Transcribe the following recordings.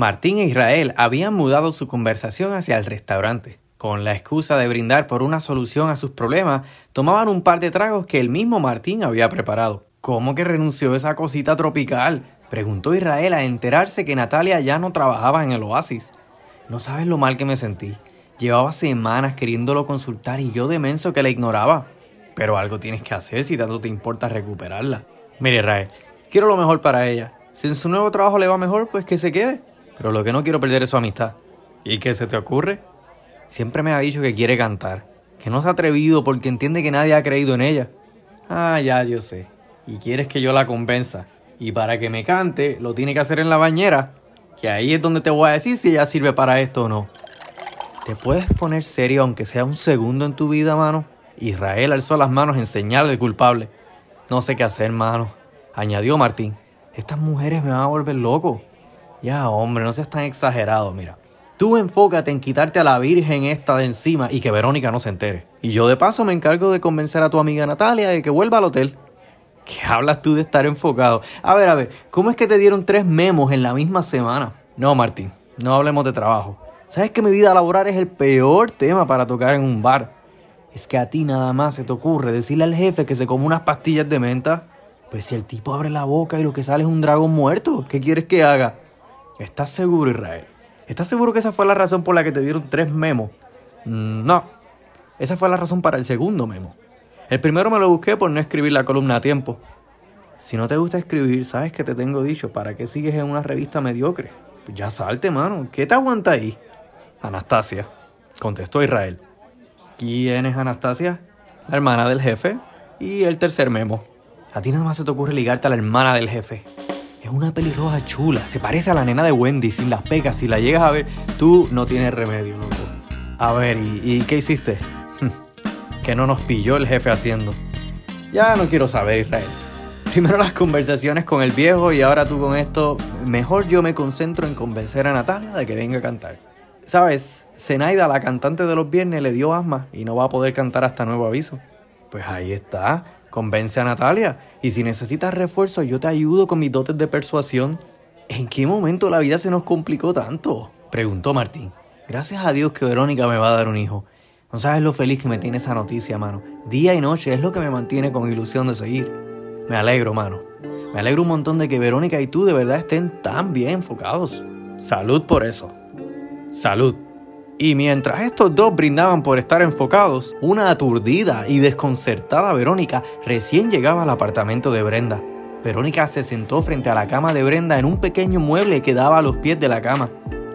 Martín e Israel habían mudado su conversación hacia el restaurante. Con la excusa de brindar por una solución a sus problemas, tomaban un par de tragos que el mismo Martín había preparado. ¿Cómo que renunció esa cosita tropical? Preguntó Israel a enterarse que Natalia ya no trabajaba en el oasis. No sabes lo mal que me sentí. Llevaba semanas queriéndolo consultar y yo de menso que la ignoraba. Pero algo tienes que hacer si tanto te importa recuperarla. Mire, Israel, quiero lo mejor para ella. Si en su nuevo trabajo le va mejor, pues que se quede. Pero lo que no quiero perder es su amistad. ¿Y qué se te ocurre? Siempre me ha dicho que quiere cantar, que no se ha atrevido porque entiende que nadie ha creído en ella. Ah, ya, yo sé. Y quieres que yo la convenza. Y para que me cante, lo tiene que hacer en la bañera. Que ahí es donde te voy a decir si ella sirve para esto o no. ¿Te puedes poner serio aunque sea un segundo en tu vida, mano? Israel alzó las manos en señal de culpable. No sé qué hacer, mano. Añadió Martín. Estas mujeres me van a volver loco. Ya, hombre, no seas tan exagerado, mira. Tú enfócate en quitarte a la virgen esta de encima y que Verónica no se entere. Y yo de paso me encargo de convencer a tu amiga Natalia de que vuelva al hotel. ¿Qué hablas tú de estar enfocado? A ver, a ver, ¿cómo es que te dieron tres memos en la misma semana? No, Martín, no hablemos de trabajo. ¿Sabes que mi vida laboral es el peor tema para tocar en un bar? Es que a ti nada más se te ocurre decirle al jefe que se come unas pastillas de menta. Pues si el tipo abre la boca y lo que sale es un dragón muerto, ¿qué quieres que haga? ¿Estás seguro, Israel? ¿Estás seguro que esa fue la razón por la que te dieron tres memos? Mm, no. Esa fue la razón para el segundo memo. El primero me lo busqué por no escribir la columna a tiempo. Si no te gusta escribir, sabes que te tengo dicho, ¿para qué sigues en una revista mediocre? Pues ya salte, mano. ¿Qué te aguanta ahí? Anastasia, contestó Israel. ¿Quién es Anastasia? La hermana del jefe. Y el tercer memo. A ti nada más se te ocurre ligarte a la hermana del jefe. Es una pelirroja chula. Se parece a la nena de Wendy sin las pecas. Si la llegas a ver, tú no tienes remedio, loco. A ver, ¿y, qué hiciste? que no nos pilló el jefe haciendo. Ya no quiero saber, Israel. Primero las conversaciones con el viejo y ahora tú con esto. Mejor yo me concentro en convencer a Natalia de que venga a cantar. Sabes, Zenaida, la cantante de los viernes, le dio asma y no va a poder cantar hasta nuevo aviso. Pues ahí está. Convence a Natalia. Y si necesitas refuerzo, yo te ayudo con mis dotes de persuasión. ¿En qué momento la vida se nos complicó tanto? Preguntó Martín. Gracias a Dios que Verónica me va a dar un hijo. No sabes lo feliz que me tiene esa noticia, mano. Día y noche es lo que me mantiene con ilusión de seguir. Me alegro, mano. Me alegro un montón de que Verónica y tú de verdad estén tan bien enfocados. Salud por eso. Salud. Y mientras estos dos brindaban por estar enfocados, una aturdida y desconcertada Verónica recién llegaba al apartamento de Brenda. Verónica se sentó frente a la cama de Brenda en un pequeño mueble que daba a los pies de la cama.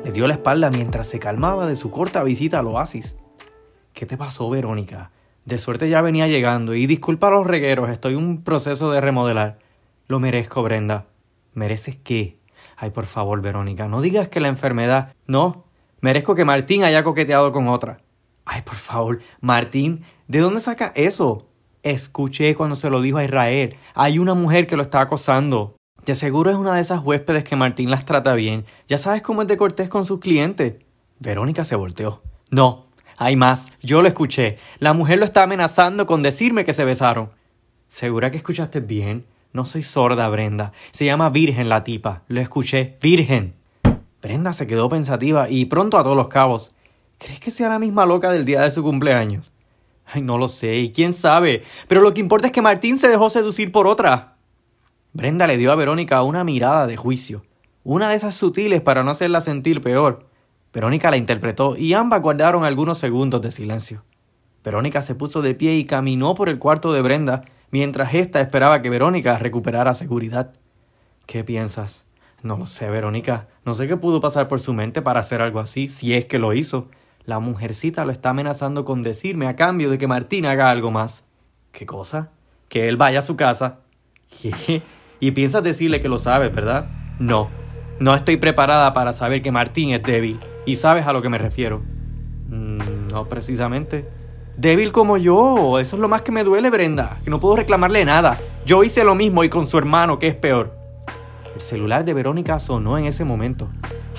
Le dio la espalda mientras se calmaba de su corta visita al oasis. ¿Qué te pasó, Verónica? De suerte ya venía llegando y disculpa los regueros, estoy en un proceso de remodelar. Lo merezco, Brenda. ¿Mereces qué? Ay, por favor, Verónica, no digas que la enfermedad... No, Merezco que Martín haya coqueteado con otra. Ay, por favor, Martín, ¿de dónde saca eso? Escuché cuando se lo dijo a Israel. Hay una mujer que lo está acosando. De seguro es una de esas huéspedes que Martín las trata bien. Ya sabes cómo es de cortés con sus clientes. Verónica se volteó. No, hay más. Yo lo escuché. La mujer lo está amenazando con decirme que se besaron. ¿Segura que escuchaste bien? No soy sorda, Brenda. Se llama Virgen la tipa. Lo escuché. Virgen. Brenda se quedó pensativa y pronto a todos los cabos. ¿Crees que sea la misma loca del día de su cumpleaños? Ay, no lo sé, y quién sabe. Pero lo que importa es que Martín se dejó seducir por otra. Brenda le dio a Verónica una mirada de juicio, una de esas sutiles para no hacerla sentir peor. Verónica la interpretó y ambas guardaron algunos segundos de silencio. Verónica se puso de pie y caminó por el cuarto de Brenda mientras ésta esperaba que Verónica recuperara seguridad. ¿Qué piensas? No lo sé, Verónica. No sé qué pudo pasar por su mente para hacer algo así, si es que lo hizo. La mujercita lo está amenazando con decirme a cambio de que Martín haga algo más. ¿Qué cosa? Que él vaya a su casa. Y piensas decirle que lo sabes, ¿verdad? No. No estoy preparada para saber que Martín es débil. Y sabes a lo que me refiero. Mm, no precisamente. Débil como yo. Eso es lo más que me duele, Brenda. Que no puedo reclamarle nada. Yo hice lo mismo y con su hermano, que es peor. El celular de Verónica sonó en ese momento.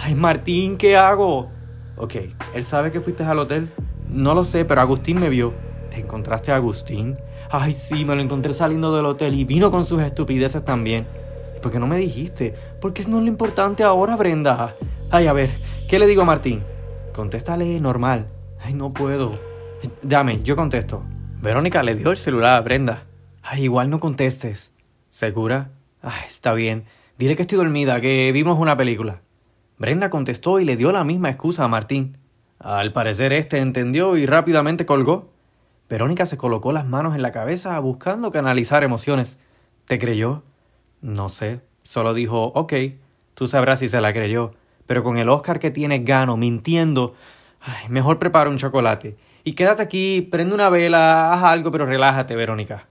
Ay, Martín, ¿qué hago? Ok, ¿él sabe que fuiste al hotel? No lo sé, pero Agustín me vio. ¿Te encontraste a Agustín? Ay, sí, me lo encontré saliendo del hotel y vino con sus estupideces también. ¿Por qué no me dijiste? Porque es no lo importante ahora, Brenda. Ay, a ver, ¿qué le digo a Martín? Contéstale normal. Ay, no puedo. Dame, yo contesto. Verónica le dio el celular a Brenda. Ay, igual no contestes. ¿Segura? Ay, está bien. Dile que estoy dormida, que vimos una película. Brenda contestó y le dio la misma excusa a Martín. Al parecer este entendió y rápidamente colgó. Verónica se colocó las manos en la cabeza buscando canalizar emociones. ¿Te creyó? No sé. Solo dijo, ok, tú sabrás si se la creyó. Pero con el Oscar que tienes gano, mintiendo, ay, mejor prepara un chocolate. Y quédate aquí, prende una vela, haz algo, pero relájate, Verónica.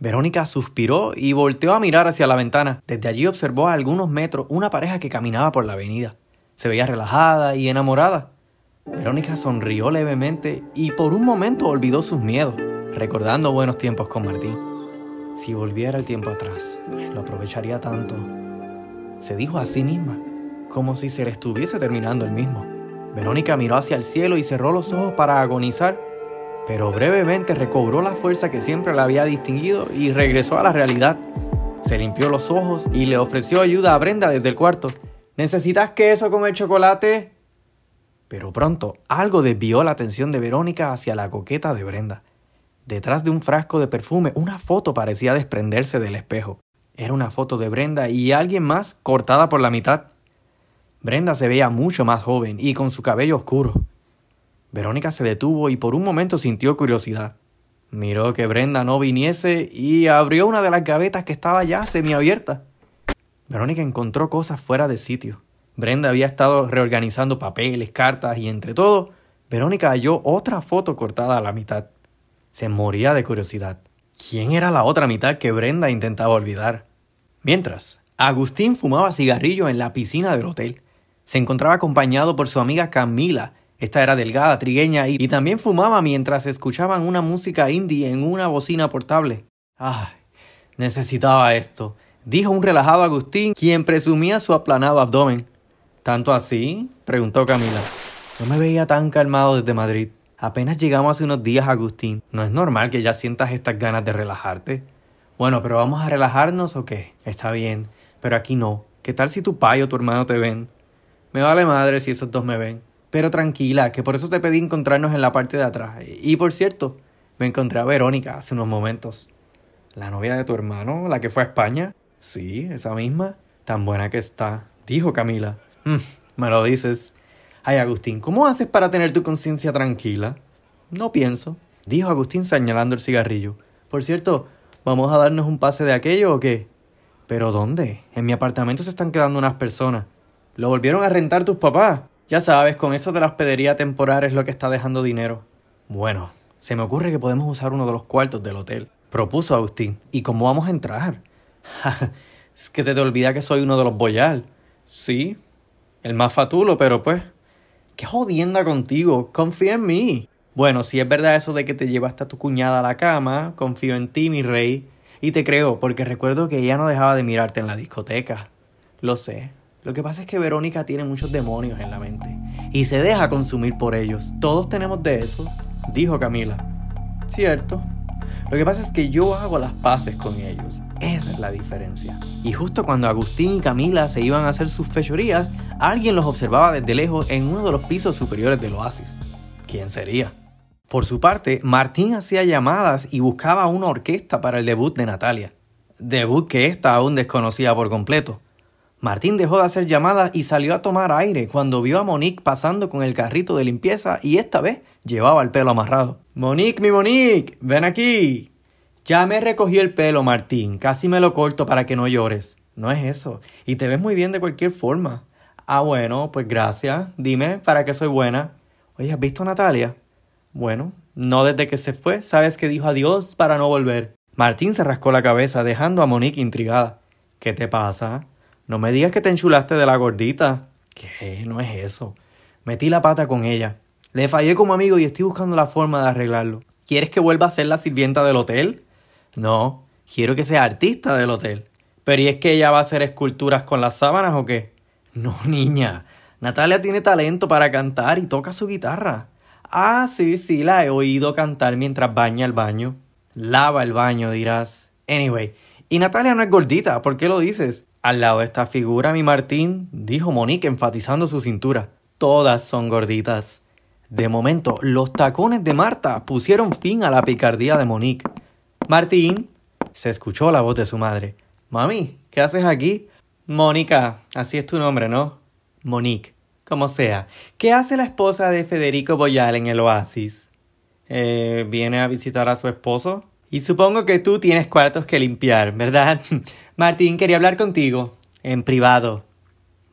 Verónica suspiró y volteó a mirar hacia la ventana. Desde allí observó a algunos metros una pareja que caminaba por la avenida. Se veía relajada y enamorada. Verónica sonrió levemente y por un momento olvidó sus miedos, recordando buenos tiempos con Martín. Si volviera el tiempo atrás, lo aprovecharía tanto. Se dijo a sí misma, como si se le estuviese terminando el mismo. Verónica miró hacia el cielo y cerró los ojos para agonizar pero brevemente recobró la fuerza que siempre la había distinguido y regresó a la realidad. Se limpió los ojos y le ofreció ayuda a Brenda desde el cuarto. ¿Necesitas queso con el chocolate? Pero pronto algo desvió la atención de Verónica hacia la coqueta de Brenda. Detrás de un frasco de perfume, una foto parecía desprenderse del espejo. Era una foto de Brenda y alguien más cortada por la mitad. Brenda se veía mucho más joven y con su cabello oscuro. Verónica se detuvo y por un momento sintió curiosidad. Miró que Brenda no viniese y abrió una de las gavetas que estaba ya semiabierta. Verónica encontró cosas fuera de sitio. Brenda había estado reorganizando papeles, cartas y entre todo, Verónica halló otra foto cortada a la mitad. Se moría de curiosidad. ¿Quién era la otra mitad que Brenda intentaba olvidar? Mientras, Agustín fumaba cigarrillo en la piscina del hotel. Se encontraba acompañado por su amiga Camila, esta era delgada, trigueña y, también fumaba mientras escuchaban una música indie en una bocina portable. ¡Ay! Necesitaba esto, dijo un relajado Agustín, quien presumía su aplanado abdomen. ¿Tanto así? preguntó Camila. No me veía tan calmado desde Madrid. Apenas llegamos hace unos días, Agustín. ¿No es normal que ya sientas estas ganas de relajarte? Bueno, pero vamos a relajarnos o qué? Está bien, pero aquí no. ¿Qué tal si tu pai o tu hermano te ven? Me vale madre si esos dos me ven. Pero tranquila, que por eso te pedí encontrarnos en la parte de atrás. Y por cierto, me encontré a Verónica hace unos momentos. ¿La novia de tu hermano? ¿La que fue a España? Sí, esa misma. Tan buena que está, dijo Camila. Mm, me lo dices. Ay, Agustín, ¿cómo haces para tener tu conciencia tranquila? No pienso, dijo Agustín señalando el cigarrillo. Por cierto, ¿vamos a darnos un pase de aquello o qué? ¿Pero dónde? En mi apartamento se están quedando unas personas. ¿Lo volvieron a rentar tus papás? Ya sabes, con eso de la hospedería temporal es lo que está dejando dinero. Bueno, se me ocurre que podemos usar uno de los cuartos del hotel. Propuso Agustín. ¿Y cómo vamos a entrar? es que se te olvida que soy uno de los boyal. Sí, el más fatulo, pero pues... ¡Qué jodienda contigo! Confía en mí. Bueno, si es verdad eso de que te llevaste a tu cuñada a la cama, confío en ti, mi rey. Y te creo, porque recuerdo que ella no dejaba de mirarte en la discoteca. Lo sé, lo que pasa es que Verónica tiene muchos demonios en la mente y se deja consumir por ellos. Todos tenemos de esos, dijo Camila. Cierto. Lo que pasa es que yo hago las paces con ellos. Esa es la diferencia. Y justo cuando Agustín y Camila se iban a hacer sus fechorías, alguien los observaba desde lejos en uno de los pisos superiores del oasis. ¿Quién sería? Por su parte, Martín hacía llamadas y buscaba una orquesta para el debut de Natalia. Debut que ésta aún desconocía por completo. Martín dejó de hacer llamadas y salió a tomar aire cuando vio a Monique pasando con el carrito de limpieza y esta vez llevaba el pelo amarrado. Monique, mi Monique, ven aquí. Ya me recogí el pelo, Martín. Casi me lo corto para que no llores. No es eso. Y te ves muy bien de cualquier forma. Ah, bueno, pues gracias. Dime, ¿para qué soy buena? Oye, ¿has visto a Natalia? Bueno, no desde que se fue. Sabes que dijo adiós para no volver. Martín se rascó la cabeza, dejando a Monique intrigada. ¿Qué te pasa? No me digas que te enchulaste de la gordita. ¿Qué? No es eso. Metí la pata con ella. Le fallé como amigo y estoy buscando la forma de arreglarlo. ¿Quieres que vuelva a ser la sirvienta del hotel? No, quiero que sea artista del hotel. Pero ¿y es que ella va a hacer esculturas con las sábanas o qué? No, niña. Natalia tiene talento para cantar y toca su guitarra. Ah, sí, sí, la he oído cantar mientras baña el baño. Lava el baño, dirás. Anyway, y Natalia no es gordita, ¿por qué lo dices? Al lado de esta figura, mi Martín, dijo Monique enfatizando su cintura. Todas son gorditas. De momento, los tacones de Marta pusieron fin a la picardía de Monique. Martín, se escuchó la voz de su madre. Mami, ¿qué haces aquí? Mónica, así es tu nombre, ¿no? Monique, como sea. ¿Qué hace la esposa de Federico Boyal en el oasis? Eh, ¿Viene a visitar a su esposo? Y supongo que tú tienes cuartos que limpiar, ¿verdad? Martín quería hablar contigo, en privado.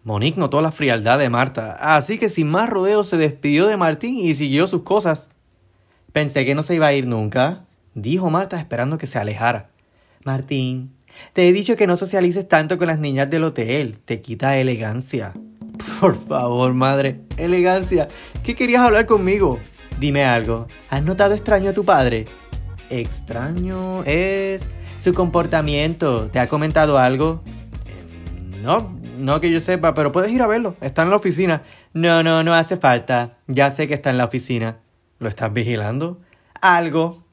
Monique notó la frialdad de Marta, así que sin más rodeos se despidió de Martín y siguió sus cosas. Pensé que no se iba a ir nunca, dijo Marta esperando que se alejara. Martín, te he dicho que no socialices tanto con las niñas del hotel, te quita elegancia. Por favor, madre, elegancia. ¿Qué querías hablar conmigo? Dime algo. ¿Has notado extraño a tu padre? Extraño es su comportamiento. ¿Te ha comentado algo? Eh, no, no que yo sepa, pero puedes ir a verlo. Está en la oficina. No, no, no hace falta. Ya sé que está en la oficina. ¿Lo estás vigilando? Algo.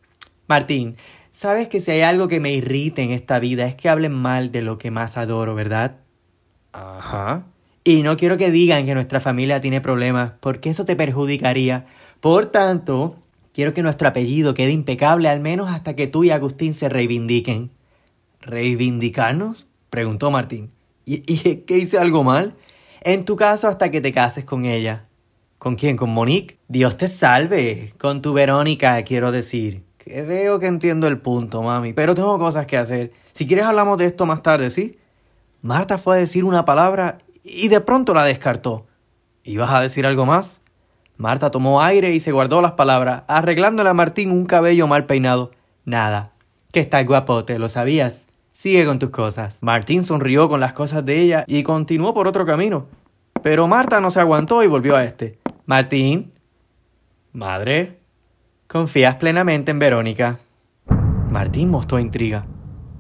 Martín, sabes que si hay algo que me irrite en esta vida es que hablen mal de lo que más adoro, ¿verdad? Ajá. Y no quiero que digan que nuestra familia tiene problemas, porque eso te perjudicaría. Por tanto, quiero que nuestro apellido quede impecable al menos hasta que tú y Agustín se reivindiquen. ¿Reivindicarnos? preguntó Martín. ¿Y, qué hice algo mal? En tu caso, hasta que te cases con ella. ¿Con quién? ¿Con Monique? Dios te salve. Con tu Verónica, quiero decir. Creo que entiendo el punto, mami, pero tengo cosas que hacer. Si quieres hablamos de esto más tarde, ¿sí? Marta fue a decir una palabra y de pronto la descartó. ¿Ibas a decir algo más? Marta tomó aire y se guardó las palabras, arreglándole a Martín un cabello mal peinado. Nada. Que estás guapote, ¿lo sabías? Sigue con tus cosas. Martín sonrió con las cosas de ella y continuó por otro camino. Pero Marta no se aguantó y volvió a este. Martín. Madre. ¿Confías plenamente en Verónica? Martín mostró intriga.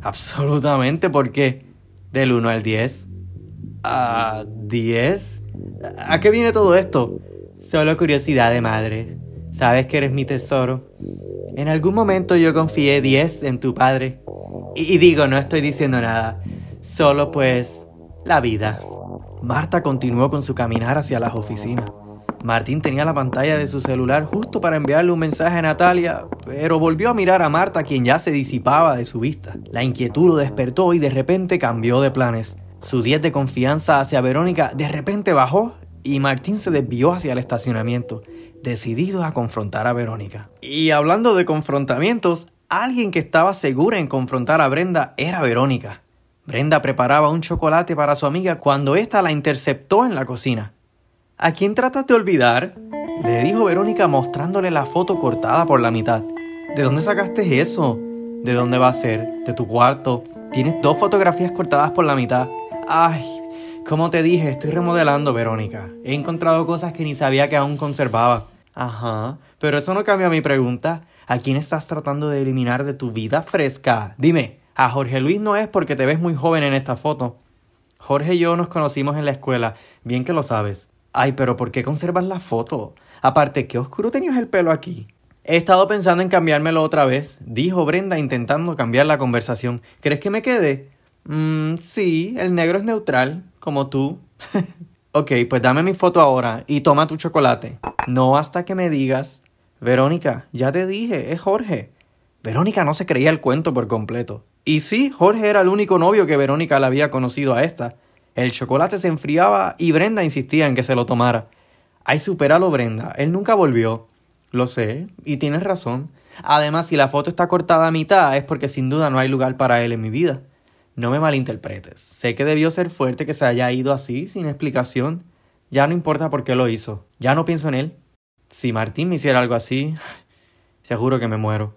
Absolutamente, ¿por qué? Del 1 al 10. ¿A 10? ¿A qué viene todo esto? Solo curiosidad de madre. Sabes que eres mi tesoro. En algún momento yo confié 10 en tu padre. Y, digo, no estoy diciendo nada, solo pues la vida. Marta continuó con su caminar hacia las oficinas. Martín tenía la pantalla de su celular justo para enviarle un mensaje a Natalia, pero volvió a mirar a Marta quien ya se disipaba de su vista. La inquietud lo despertó y de repente cambió de planes. Su 10 de confianza hacia Verónica de repente bajó y Martín se desvió hacia el estacionamiento, decidido a confrontar a Verónica. Y hablando de confrontamientos, Alguien que estaba segura en confrontar a Brenda era Verónica. Brenda preparaba un chocolate para su amiga cuando ésta la interceptó en la cocina. ¿A quién tratas de olvidar? Le dijo Verónica mostrándole la foto cortada por la mitad. ¿De dónde sacaste eso? ¿De dónde va a ser? ¿De tu cuarto? Tienes dos fotografías cortadas por la mitad. Ay, como te dije, estoy remodelando, Verónica. He encontrado cosas que ni sabía que aún conservaba. Ajá, pero eso no cambia mi pregunta. ¿A quién estás tratando de eliminar de tu vida fresca? Dime, a Jorge Luis no es porque te ves muy joven en esta foto. Jorge y yo nos conocimos en la escuela, bien que lo sabes. Ay, pero ¿por qué conservas la foto? Aparte, ¿qué oscuro tenías el pelo aquí? He estado pensando en cambiármelo otra vez, dijo Brenda intentando cambiar la conversación. ¿Crees que me quede? Mmm, sí, el negro es neutral, como tú. ok, pues dame mi foto ahora y toma tu chocolate. No hasta que me digas Verónica, ya te dije, es Jorge. Verónica no se creía el cuento por completo. Y sí, Jorge era el único novio que Verónica le había conocido a esta. El chocolate se enfriaba y Brenda insistía en que se lo tomara. Ay, supéralo, Brenda. Él nunca volvió. Lo sé, y tienes razón. Además, si la foto está cortada a mitad es porque sin duda no hay lugar para él en mi vida. No me malinterpretes. Sé que debió ser fuerte que se haya ido así, sin explicación. Ya no importa por qué lo hizo. Ya no pienso en él. Si Martín me hiciera algo así, seguro que me muero.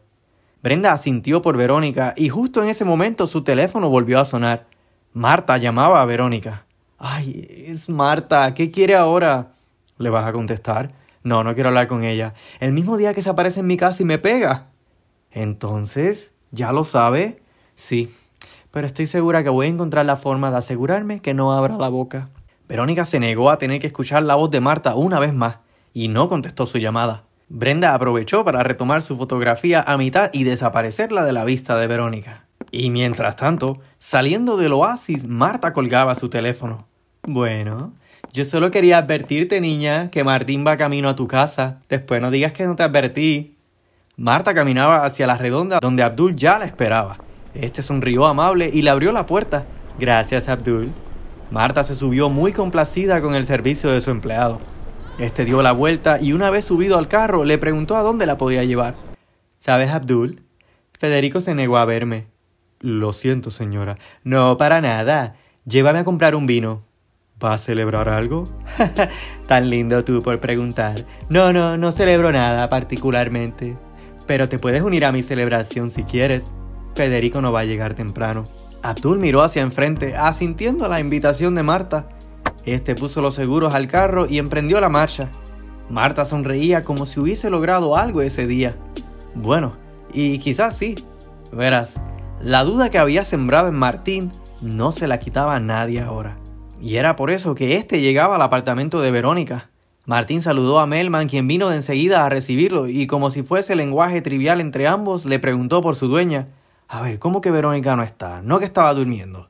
Brenda asintió por Verónica y justo en ese momento su teléfono volvió a sonar. Marta llamaba a Verónica. Ay, es Marta, ¿qué quiere ahora? ¿Le vas a contestar? No, no quiero hablar con ella. El mismo día que se aparece en mi casa y me pega. Entonces, ¿ya lo sabe? Sí, pero estoy segura que voy a encontrar la forma de asegurarme que no abra la boca. Verónica se negó a tener que escuchar la voz de Marta una vez más y no contestó su llamada. Brenda aprovechó para retomar su fotografía a mitad y desaparecerla de la vista de Verónica. Y mientras tanto, saliendo del oasis, Marta colgaba su teléfono. Bueno, yo solo quería advertirte, niña, que Martín va camino a tu casa. Después no digas que no te advertí. Marta caminaba hacia la redonda donde Abdul ya la esperaba. Este sonrió amable y le abrió la puerta. Gracias, Abdul. Marta se subió muy complacida con el servicio de su empleado. Este dio la vuelta y una vez subido al carro le preguntó a dónde la podía llevar. ¿Sabes, Abdul? Federico se negó a verme. Lo siento, señora. No, para nada. Llévame a comprar un vino. ¿Va a celebrar algo? Tan lindo tú por preguntar. No, no, no celebro nada particularmente. Pero te puedes unir a mi celebración si quieres. Federico no va a llegar temprano. Abdul miró hacia enfrente, asintiendo a la invitación de Marta. Este puso los seguros al carro y emprendió la marcha. Marta sonreía como si hubiese logrado algo ese día. Bueno, y quizás sí. Verás, la duda que había sembrado en Martín no se la quitaba a nadie ahora. Y era por eso que éste llegaba al apartamento de Verónica. Martín saludó a Melman, quien vino de enseguida a recibirlo, y como si fuese lenguaje trivial entre ambos, le preguntó por su dueña. A ver, ¿cómo que Verónica no está? ¿No que estaba durmiendo?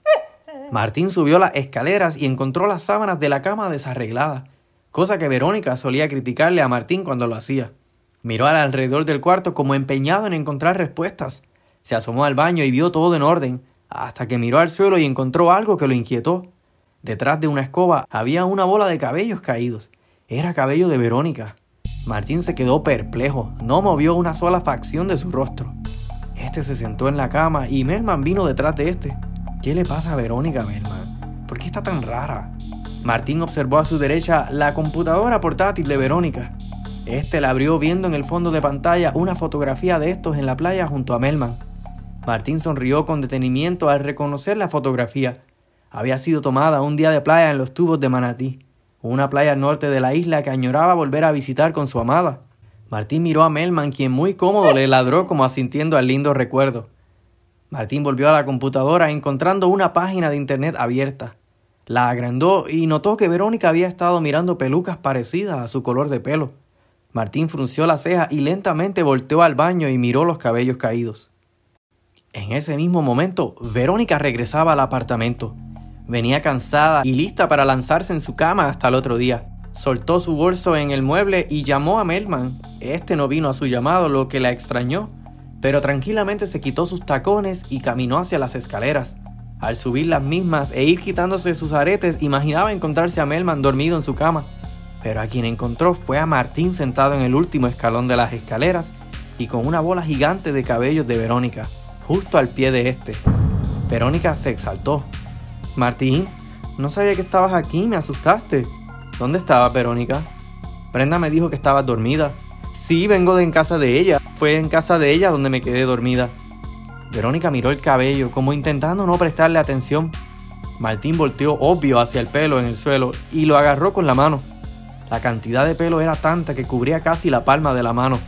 Martín subió las escaleras y encontró las sábanas de la cama desarregladas, cosa que Verónica solía criticarle a Martín cuando lo hacía. Miró al alrededor del cuarto como empeñado en encontrar respuestas. Se asomó al baño y vio todo en orden, hasta que miró al suelo y encontró algo que lo inquietó. Detrás de una escoba había una bola de cabellos caídos. Era cabello de Verónica. Martín se quedó perplejo, no movió una sola facción de su rostro. Este se sentó en la cama y Melman vino detrás de este. ¿Qué le pasa a Verónica, Melman? ¿Por qué está tan rara? Martín observó a su derecha la computadora portátil de Verónica. Este la abrió viendo en el fondo de pantalla una fotografía de estos en la playa junto a Melman. Martín sonrió con detenimiento al reconocer la fotografía. Había sido tomada un día de playa en los tubos de Manatí, una playa al norte de la isla que añoraba volver a visitar con su amada. Martín miró a Melman, quien muy cómodo le ladró como asintiendo al lindo recuerdo. Martín volvió a la computadora encontrando una página de internet abierta. La agrandó y notó que Verónica había estado mirando pelucas parecidas a su color de pelo. Martín frunció la ceja y lentamente volteó al baño y miró los cabellos caídos. En ese mismo momento, Verónica regresaba al apartamento. Venía cansada y lista para lanzarse en su cama hasta el otro día. Soltó su bolso en el mueble y llamó a Melman. Este no vino a su llamado, lo que la extrañó, pero tranquilamente se quitó sus tacones y caminó hacia las escaleras. Al subir las mismas e ir quitándose sus aretes, imaginaba encontrarse a Melman dormido en su cama. Pero a quien encontró fue a Martín sentado en el último escalón de las escaleras y con una bola gigante de cabellos de Verónica justo al pie de este. Verónica se exaltó. Martín, no sabía que estabas aquí, me asustaste. ¿Dónde estabas, Verónica? Brenda me dijo que estabas dormida. Sí, vengo de en casa de ella. Fue en casa de ella donde me quedé dormida. Verónica miró el cabello, como intentando no prestarle atención. Martín volteó obvio hacia el pelo en el suelo y lo agarró con la mano. La cantidad de pelo era tanta que cubría casi la palma de la mano.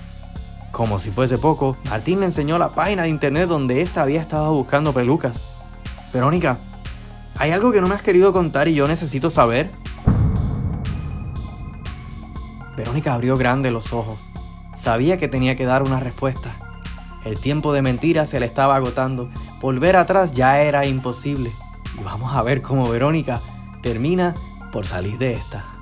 Como si fuese poco, Martín le enseñó la página de internet donde ésta había estado buscando pelucas. Verónica, hay algo que no me has querido contar y yo necesito saber. Verónica abrió grande los ojos. Sabía que tenía que dar una respuesta. El tiempo de mentira se le estaba agotando. Volver atrás ya era imposible. Y vamos a ver cómo Verónica termina por salir de esta.